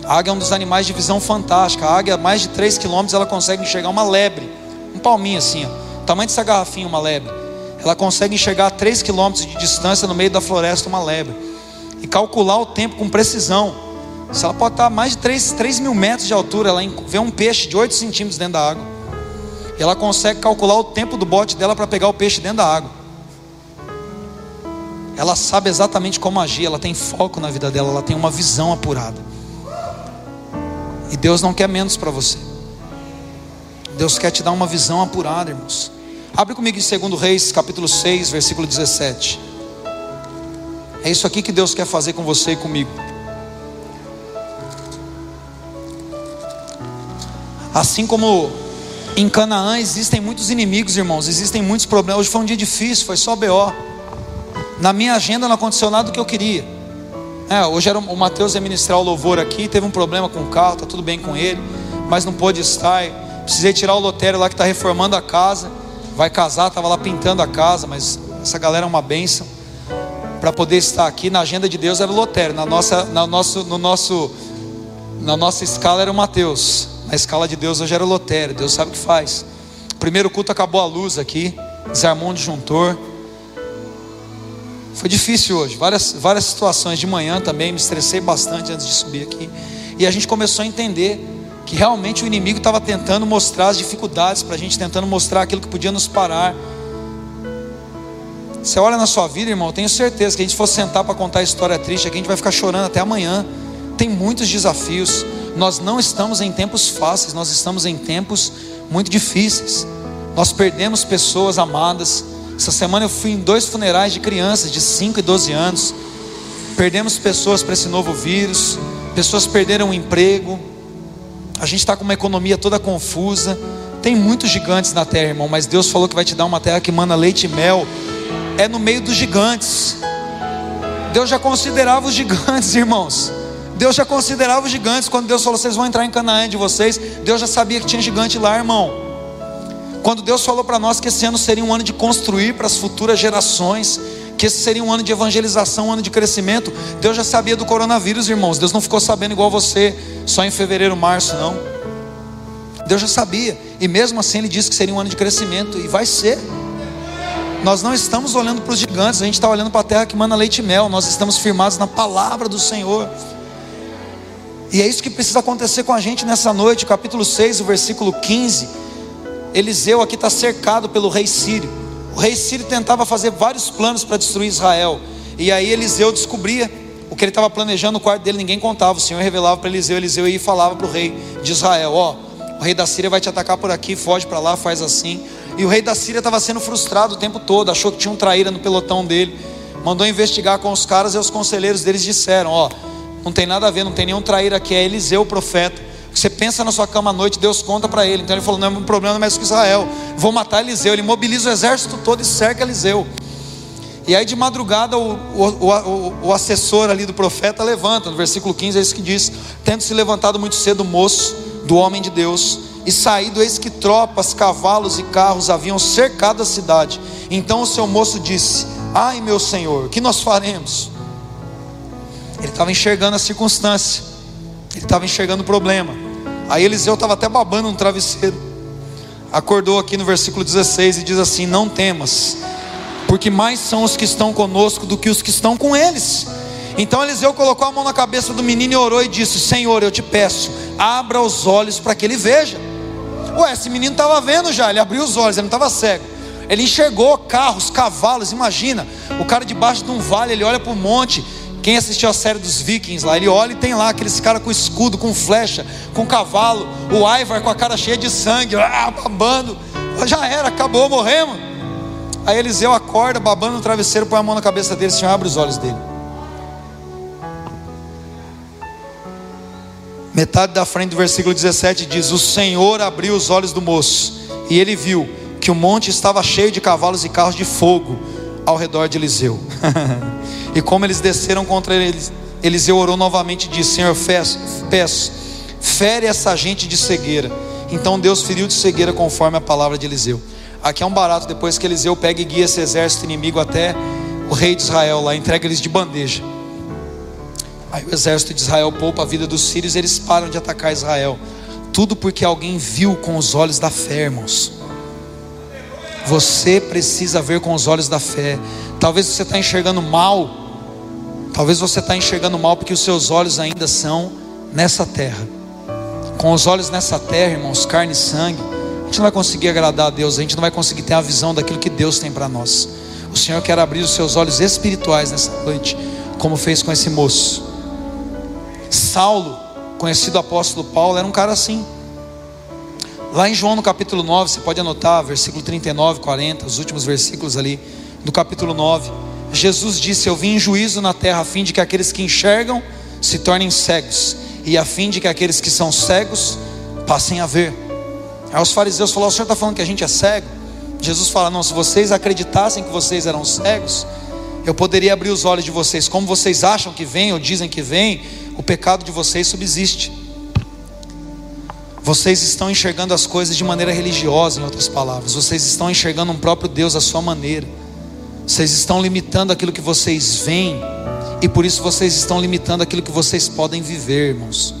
A águia é um dos animais de visão fantástica. A águia, mais de 3 quilômetros, ela consegue enxergar uma lebre, um palminho assim, ó, tamanho dessa garrafinha, uma lebre. Ela consegue enxergar a 3 quilômetros de distância no meio da floresta uma lebre e calcular o tempo com precisão. Se ela pode estar a mais de 3, 3 mil metros de altura, ela vê um peixe de 8 centímetros dentro da água. E ela consegue calcular o tempo do bote dela para pegar o peixe dentro da água. Ela sabe exatamente como agir, ela tem foco na vida dela, ela tem uma visão apurada. E Deus não quer menos para você. Deus quer te dar uma visão apurada, irmãos. Abre comigo em 2 Reis, capítulo 6, versículo 17. É isso aqui que Deus quer fazer com você e comigo. Assim como em Canaã existem muitos inimigos, irmãos, existem muitos problemas. Hoje foi um dia difícil, foi só BO. Na minha agenda não aconteceu nada do que eu queria. É, hoje era o Mateus ia ministrar o louvor aqui, teve um problema com o carro, tá tudo bem com ele, mas não pôde estar. Precisei tirar o lotério lá que está reformando a casa, vai casar, estava lá pintando a casa, mas essa galera é uma bênção para poder estar aqui na agenda de Deus era Lotério, na nossa, na nosso, no nosso, na nossa escala era o Mateus, na escala de Deus hoje era Lotério, Deus sabe o que faz. Primeiro culto acabou a luz aqui, desarmou um disjuntor. Foi difícil hoje, várias, várias situações de manhã também, me estressei bastante antes de subir aqui. E a gente começou a entender que realmente o inimigo estava tentando mostrar as dificuldades para a gente, tentando mostrar aquilo que podia nos parar você olha na sua vida, irmão, tenho certeza que a gente for sentar para contar a história triste aqui, a gente vai ficar chorando até amanhã. Tem muitos desafios. Nós não estamos em tempos fáceis, nós estamos em tempos muito difíceis. Nós perdemos pessoas amadas. Essa semana eu fui em dois funerais de crianças de 5 e 12 anos. Perdemos pessoas para esse novo vírus. Pessoas perderam o emprego. A gente está com uma economia toda confusa. Tem muitos gigantes na terra, irmão, mas Deus falou que vai te dar uma terra que manda leite e mel é no meio dos gigantes. Deus já considerava os gigantes, [LAUGHS] irmãos. Deus já considerava os gigantes quando Deus falou: vocês vão entrar em Canaã de vocês. Deus já sabia que tinha gigante lá, irmão. Quando Deus falou para nós que esse ano seria um ano de construir para as futuras gerações, que esse seria um ano de evangelização, um ano de crescimento, Deus já sabia do coronavírus, irmãos. Deus não ficou sabendo igual você, só em fevereiro, março, não. Deus já sabia, e mesmo assim Ele disse que seria um ano de crescimento, e vai ser. Nós não estamos olhando para os gigantes, a gente está olhando para a terra que manda leite e mel. Nós estamos firmados na palavra do Senhor. E é isso que precisa acontecer com a gente nessa noite, capítulo 6, o versículo 15. Eliseu aqui está cercado pelo rei Sírio. O rei Sírio tentava fazer vários planos para destruir Israel. E aí Eliseu descobria o que ele estava planejando no quarto dele, ninguém contava. O Senhor revelava para Eliseu, Eliseu ia e falava para o rei de Israel: Ó, o rei da Síria vai te atacar por aqui, foge para lá, faz assim. E o rei da Síria estava sendo frustrado o tempo todo, achou que tinha um traíra no pelotão dele. Mandou investigar com os caras e os conselheiros deles disseram: Ó, não tem nada a ver, não tem nenhum traíra aqui, é Eliseu o profeta. Você pensa na sua cama à noite, Deus conta para ele. Então ele falou: Não é um problema mais com Israel, vou matar Eliseu. Ele mobiliza o exército todo e cerca Eliseu. E aí de madrugada o, o, o, o, assessor ali do profeta levanta, no versículo 15 é isso que diz: Tendo se levantado muito cedo o moço do homem de Deus, e saído, eis que tropas, cavalos e carros haviam cercado a cidade. Então o seu moço disse: Ai, meu senhor, o que nós faremos? Ele estava enxergando a circunstância, ele estava enxergando o problema. Aí Eliseu estava até babando no travesseiro. Acordou aqui no versículo 16 e diz assim: Não temas, porque mais são os que estão conosco do que os que estão com eles. Então Eliseu colocou a mão na cabeça do menino e orou e disse: Senhor, eu te peço, abra os olhos para que ele veja. Ué, esse menino estava vendo já, ele abriu os olhos, ele não estava cego. Ele enxergou carros, cavalos, imagina, o cara debaixo de um vale, ele olha para o monte. Quem assistiu a série dos Vikings lá, ele olha e tem lá aqueles caras com escudo, com flecha, com cavalo, o Ivar com a cara cheia de sangue, ah, babando. Já era, acabou, morremos. Aí Eliseu acorda, babando no travesseiro, põe a mão na cabeça dele, Senhor, abre os olhos dele. Metade da frente do versículo 17 diz: O Senhor abriu os olhos do moço, e ele viu que o monte estava cheio de cavalos e carros de fogo ao redor de Eliseu. [LAUGHS] e como eles desceram contra eles, Eliseu orou novamente e disse: Senhor, peço, fere essa gente de cegueira. Então Deus feriu de cegueira conforme a palavra de Eliseu. Aqui é um barato depois que Eliseu pega e guia esse exército inimigo até o rei de Israel lá, entrega eles de bandeja. Aí o exército de Israel poupa a vida dos sírios, eles param de atacar Israel. Tudo porque alguém viu com os olhos da fé, irmãos. Você precisa ver com os olhos da fé. Talvez você está enxergando mal. Talvez você está enxergando mal porque os seus olhos ainda são nessa terra. Com os olhos nessa terra, irmãos, carne e sangue, a gente não vai conseguir agradar a Deus, a gente não vai conseguir ter a visão daquilo que Deus tem para nós. O Senhor quer abrir os seus olhos espirituais nessa noite, como fez com esse moço. Saulo, conhecido apóstolo Paulo, era um cara assim. Lá em João no capítulo 9, você pode anotar, versículo 39, 40, os últimos versículos ali do capítulo 9. Jesus disse: Eu vim em juízo na terra a fim de que aqueles que enxergam se tornem cegos, e a fim de que aqueles que são cegos passem a ver. Aí os fariseus falaram: O senhor está falando que a gente é cego? Jesus fala: Não, se vocês acreditassem que vocês eram cegos, eu poderia abrir os olhos de vocês. Como vocês acham que vem ou dizem que vem, o pecado de vocês subsiste. Vocês estão enxergando as coisas de maneira religiosa, em outras palavras. Vocês estão enxergando um próprio Deus à sua maneira. Vocês estão limitando aquilo que vocês veem, e por isso vocês estão limitando aquilo que vocês podem viver, irmãos.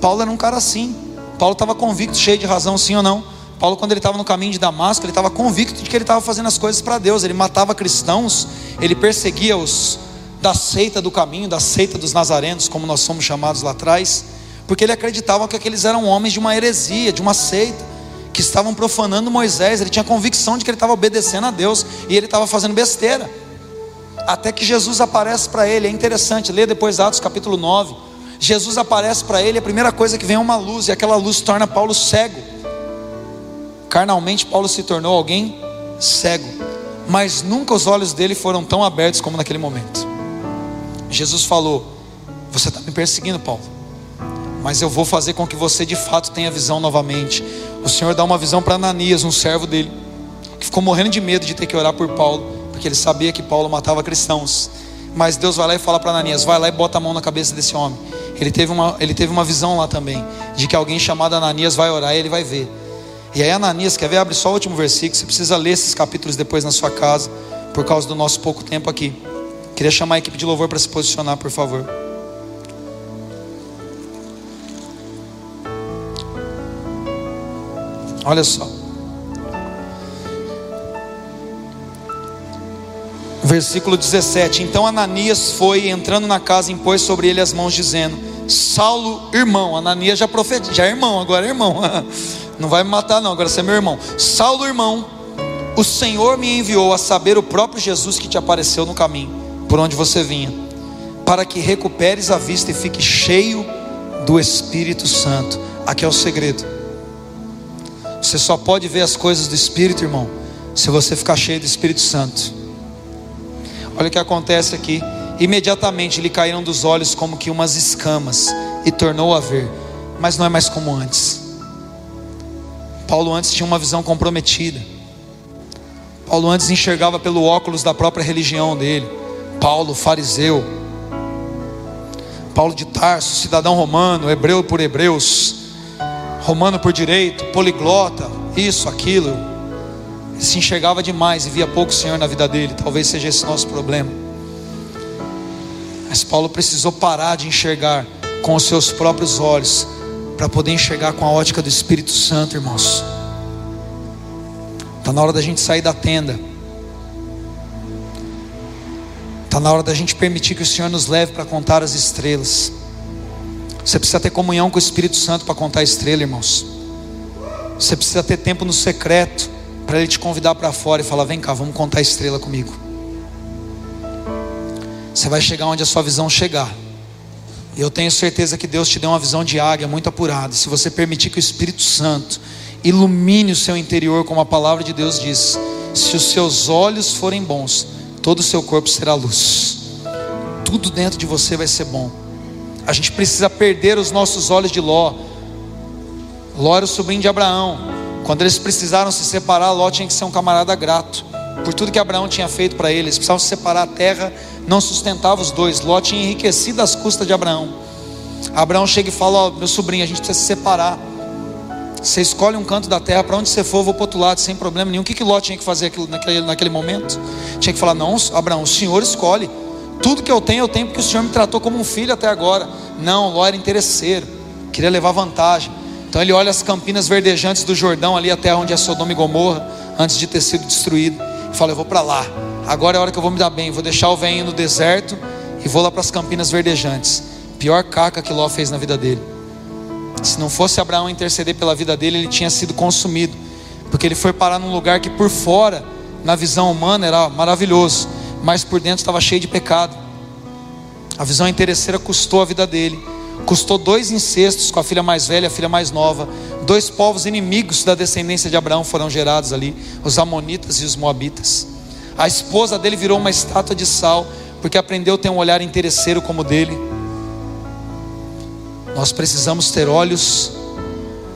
Paulo era um cara assim. Paulo estava convicto, cheio de razão, sim ou não. Paulo, quando ele estava no caminho de Damasco, ele estava convicto de que ele estava fazendo as coisas para Deus. Ele matava cristãos, ele perseguia os da seita do caminho, da seita dos nazarenos, como nós somos chamados lá atrás, porque ele acreditava que aqueles eram homens de uma heresia, de uma seita, que estavam profanando Moisés. Ele tinha convicção de que ele estava obedecendo a Deus e ele estava fazendo besteira. Até que Jesus aparece para ele, é interessante, lê depois Atos capítulo 9. Jesus aparece para ele, a primeira coisa que vem é uma luz, e aquela luz torna Paulo cego. Carnalmente, Paulo se tornou alguém cego, mas nunca os olhos dele foram tão abertos como naquele momento. Jesus falou: Você está me perseguindo, Paulo, mas eu vou fazer com que você de fato tenha visão novamente. O Senhor dá uma visão para Ananias, um servo dele, que ficou morrendo de medo de ter que orar por Paulo, porque ele sabia que Paulo matava cristãos. Mas Deus vai lá e fala para Ananias: Vai lá e bota a mão na cabeça desse homem. Ele teve, uma, ele teve uma visão lá também, de que alguém chamado Ananias vai orar e ele vai ver. E aí, Ananias, quer ver? Abre só o último versículo. Você precisa ler esses capítulos depois na sua casa, por causa do nosso pouco tempo aqui. Queria chamar a equipe de louvor para se posicionar, por favor. Olha só. Versículo 17: Então Ananias foi entrando na casa, impôs sobre ele as mãos, dizendo: Saulo, irmão. Ananias já profetiza, já é irmão, agora é irmão. [LAUGHS] Não vai me matar, não, agora você é meu irmão. Saulo, irmão, o Senhor me enviou a saber o próprio Jesus que te apareceu no caminho por onde você vinha, para que recuperes a vista e fique cheio do Espírito Santo. Aqui é o segredo. Você só pode ver as coisas do Espírito, irmão, se você ficar cheio do Espírito Santo. Olha o que acontece aqui. Imediatamente lhe caíram dos olhos como que umas escamas e tornou a ver, mas não é mais como antes. Paulo antes tinha uma visão comprometida. Paulo antes enxergava pelo óculos da própria religião dele. Paulo, fariseu, Paulo de Tarso, cidadão romano, hebreu por hebreus, romano por direito, poliglota, isso, aquilo. Ele se enxergava demais e via pouco Senhor na vida dele. Talvez seja esse nosso problema. Mas Paulo precisou parar de enxergar com os seus próprios olhos para poder enxergar com a ótica do Espírito Santo, irmãos. Está na hora da gente sair da tenda Está na hora da gente permitir que o Senhor nos leve para contar as estrelas. Você precisa ter comunhão com o Espírito Santo para contar a estrela, irmãos. Você precisa ter tempo no secreto para Ele te convidar para fora e falar: vem cá, vamos contar a estrela comigo. Você vai chegar onde a sua visão chegar. E eu tenho certeza que Deus te deu uma visão de águia muito apurada. Se você permitir que o Espírito Santo ilumine o seu interior, como a palavra de Deus diz, se os seus olhos forem bons, todo o seu corpo será luz. Tudo dentro de você vai ser bom. A gente precisa perder os nossos olhos de Ló. Ló era o sobrinho de Abraão. Quando eles precisaram se separar, Ló tinha que ser um camarada grato. Por tudo que Abraão tinha feito para eles, precisavam se separar a terra, não sustentava os dois. Ló tinha enriquecido as custas de Abraão. Abraão chega e fala: Ó, meu sobrinho, a gente precisa se separar. Você escolhe um canto da terra, para onde você for, eu vou para outro lado, sem problema nenhum. O que, que Ló tinha que fazer naquele, naquele momento? Tinha que falar: Não, Abraão, o Senhor escolhe. Tudo que eu tenho, eu tenho porque o Senhor me tratou como um filho até agora. Não, Ló era interesseiro, queria levar vantagem. Então ele olha as campinas verdejantes do Jordão, ali até onde é Sodoma e Gomorra, antes de ter sido destruído, e fala: Eu vou para lá. Agora é a hora que eu vou me dar bem. Vou deixar o venho no deserto e vou lá para as campinas verdejantes. Pior caca que Ló fez na vida dele. Se não fosse Abraão interceder pela vida dele, ele tinha sido consumido, porque ele foi parar num lugar que por fora, na visão humana, era maravilhoso, mas por dentro estava cheio de pecado. A visão interesseira custou a vida dele, custou dois incestos com a filha mais velha e a filha mais nova. Dois povos inimigos da descendência de Abraão foram gerados ali, os Amonitas e os Moabitas. A esposa dele virou uma estátua de sal, porque aprendeu a ter um olhar interesseiro como o dele. Nós precisamos ter olhos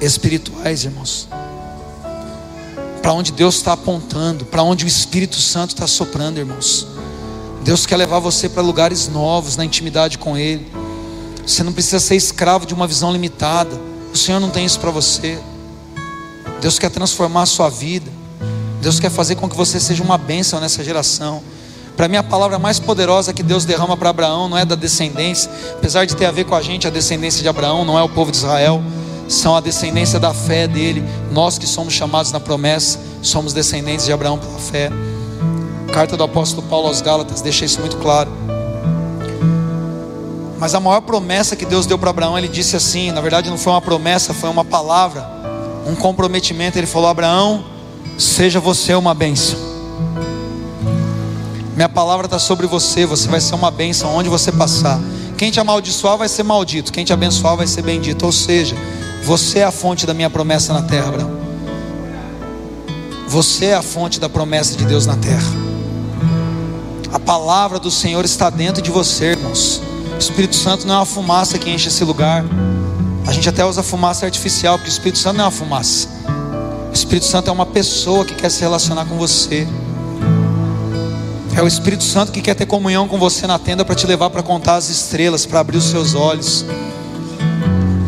espirituais, irmãos. Para onde Deus está apontando, para onde o Espírito Santo está soprando, irmãos. Deus quer levar você para lugares novos, na intimidade com Ele. Você não precisa ser escravo de uma visão limitada. O Senhor não tem isso para você. Deus quer transformar a sua vida. Deus quer fazer com que você seja uma bênção nessa geração. Para mim, a palavra mais poderosa que Deus derrama para Abraão não é da descendência, apesar de ter a ver com a gente, a descendência de Abraão não é o povo de Israel, são a descendência da fé dele. Nós que somos chamados na promessa, somos descendentes de Abraão pela fé. carta do apóstolo Paulo aos Gálatas deixa isso muito claro. Mas a maior promessa que Deus deu para Abraão, ele disse assim: na verdade, não foi uma promessa, foi uma palavra, um comprometimento. Ele falou: Abraão, seja você uma bênção. Minha palavra está sobre você, você vai ser uma bênção onde você passar. Quem te amaldiçoar vai ser maldito, quem te abençoar vai ser bendito. Ou seja, você é a fonte da minha promessa na terra, Abraão. Você é a fonte da promessa de Deus na terra. A palavra do Senhor está dentro de você, irmãos. O Espírito Santo não é uma fumaça que enche esse lugar. A gente até usa fumaça artificial, porque o Espírito Santo não é uma fumaça. O Espírito Santo é uma pessoa que quer se relacionar com você. É o Espírito Santo que quer ter comunhão com você na tenda para te levar para contar as estrelas, para abrir os seus olhos.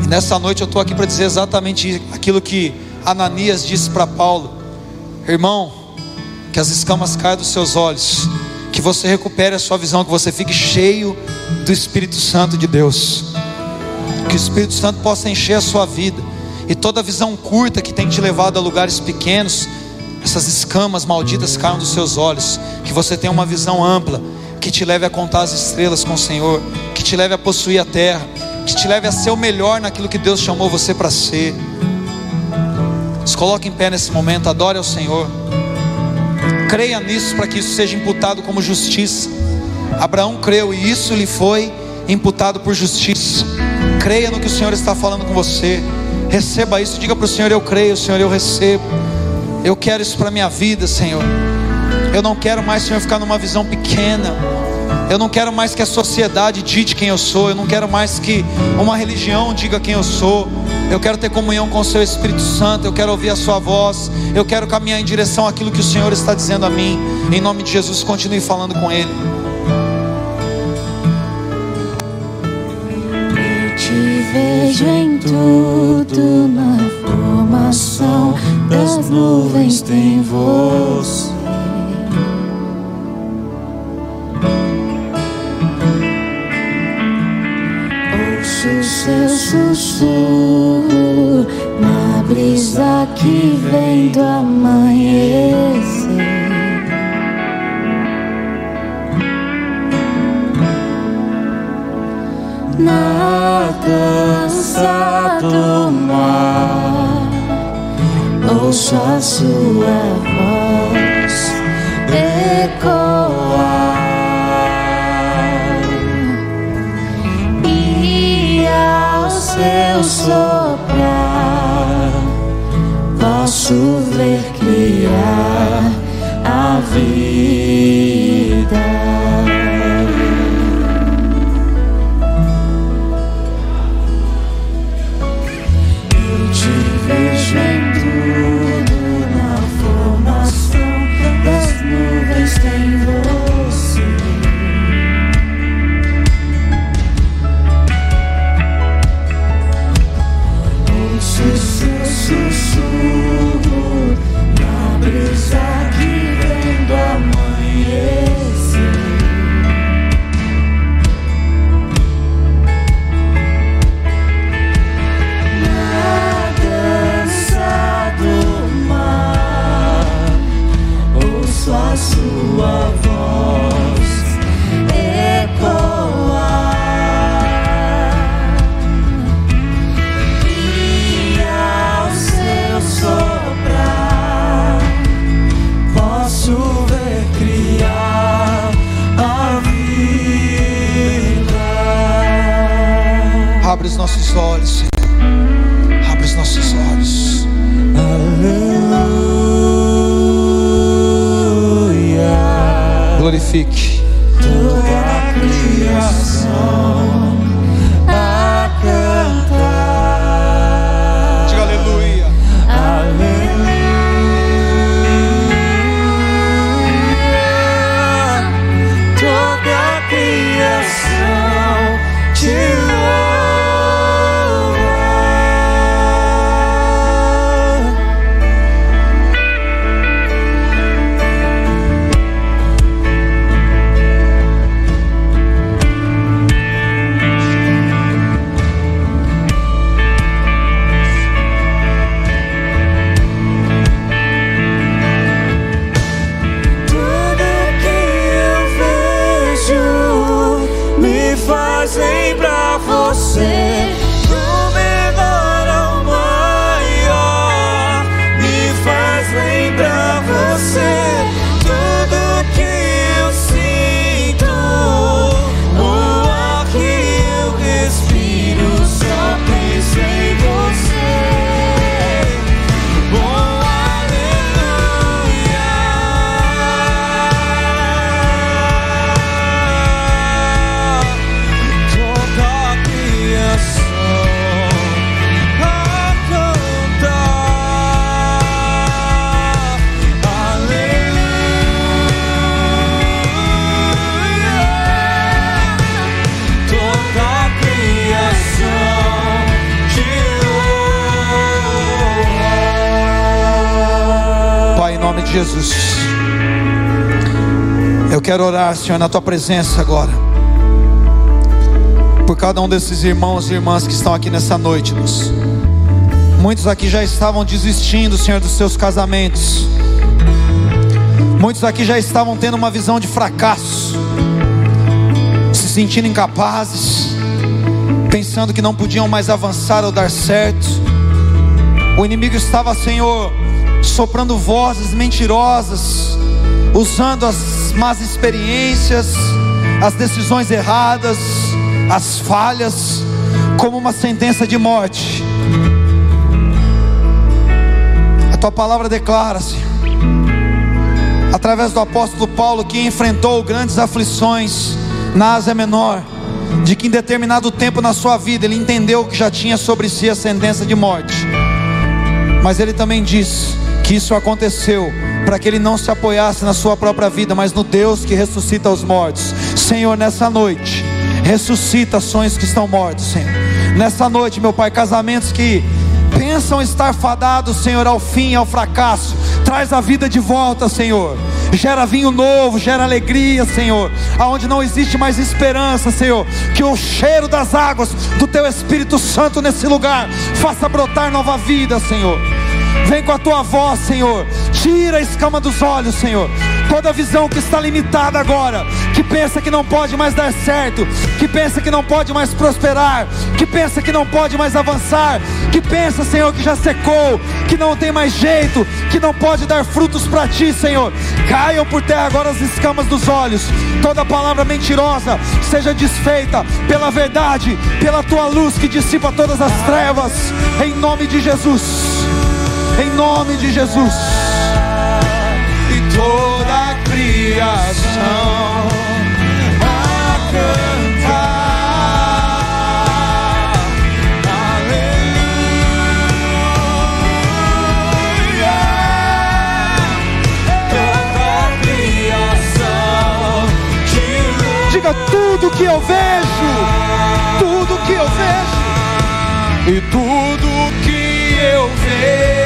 E nessa noite eu estou aqui para dizer exatamente aquilo que Ananias disse para Paulo: Irmão, que as escamas caiam dos seus olhos, que você recupere a sua visão, que você fique cheio do Espírito Santo de Deus, que o Espírito Santo possa encher a sua vida, e toda visão curta que tem te levado a lugares pequenos, essas escamas malditas caiam dos seus olhos, que você tenha uma visão ampla, que te leve a contar as estrelas com o Senhor, que te leve a possuir a terra, que te leve a ser o melhor naquilo que Deus chamou você para ser. Se coloque em pé nesse momento, adore ao Senhor. Creia nisso para que isso seja imputado como justiça. Abraão creu e isso lhe foi imputado por justiça. Creia no que o Senhor está falando com você. Receba isso, diga para o Senhor: Eu creio, Senhor, eu recebo. Eu quero isso para minha vida, Senhor. Eu não quero mais, Senhor, ficar numa visão pequena. Eu não quero mais que a sociedade dite quem eu sou. Eu não quero mais que uma religião diga quem eu sou. Eu quero ter comunhão com o Seu Espírito Santo. Eu quero ouvir a Sua voz. Eu quero caminhar em direção àquilo que o Senhor está dizendo a mim. Em nome de Jesus, continue falando com Ele. Eu te vejo em tudo na formação das nuvens tem você. seu sussurro na brisa que vem do amanhecer. Na dança do mar, ouço a sua voz ecoar. Seu soprar, posso ver criar a vida. Senhor, na tua presença agora. Por cada um desses irmãos e irmãs que estão aqui nessa noite, Deus. Muitos aqui já estavam desistindo, Senhor, dos seus casamentos. Muitos aqui já estavam tendo uma visão de fracasso, se sentindo incapazes, pensando que não podiam mais avançar ou dar certo. O inimigo estava, Senhor, soprando vozes mentirosas, usando as más experiências, as decisões erradas, as falhas, como uma sentença de morte. A tua palavra declara, Senhor, através do apóstolo Paulo, que enfrentou grandes aflições na Ásia Menor, de que em determinado tempo na sua vida ele entendeu que já tinha sobre si a sentença de morte. Mas ele também diz isso aconteceu para que ele não se apoiasse na sua própria vida, mas no Deus que ressuscita os mortos. Senhor, nessa noite, ressuscita sonhos que estão mortos, Senhor. Nessa noite, meu Pai, casamentos que pensam estar fadados, Senhor, ao fim, ao fracasso, traz a vida de volta, Senhor. Gera vinho novo, gera alegria, Senhor. Aonde não existe mais esperança, Senhor. Que o cheiro das águas do Teu Espírito Santo nesse lugar faça brotar nova vida, Senhor. Vem com a tua voz, Senhor. Tira a escama dos olhos, Senhor. toda visão que está limitada agora, que pensa que não pode mais dar certo, que pensa que não pode mais prosperar, que pensa que não pode mais avançar, que pensa, Senhor, que já secou, que não tem mais jeito, que não pode dar frutos para ti, Senhor. Caiam por terra agora as escamas dos olhos, toda palavra mentirosa seja desfeita pela verdade, pela tua luz que dissipa todas as trevas, em nome de Jesus. Em nome de Jesus. E toda a criação a cantar. Diga tudo que eu vejo, tudo que eu vejo, e tudo que eu vejo.